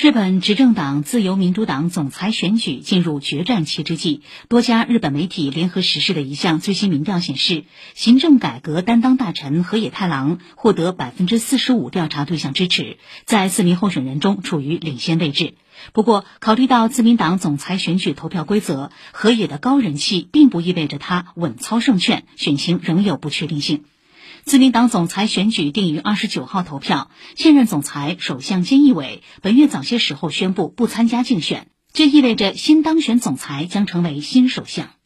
日本执政党自由民主党总裁选举进入决战期之际，多家日本媒体联合实施的一项最新民调显示，行政改革担当大臣河野太郎获得百分之四十五调查对象支持，在四名候选人中处于领先位置。不过，考虑到自民党总裁选举投票规则，河野的高人气并不意味着他稳操胜券，选情仍有不确定性。自民党总裁选举定于二十九号投票，现任总裁首相菅义伟本月早些时候宣布不参加竞选，这意味着新当选总裁将成为新首相。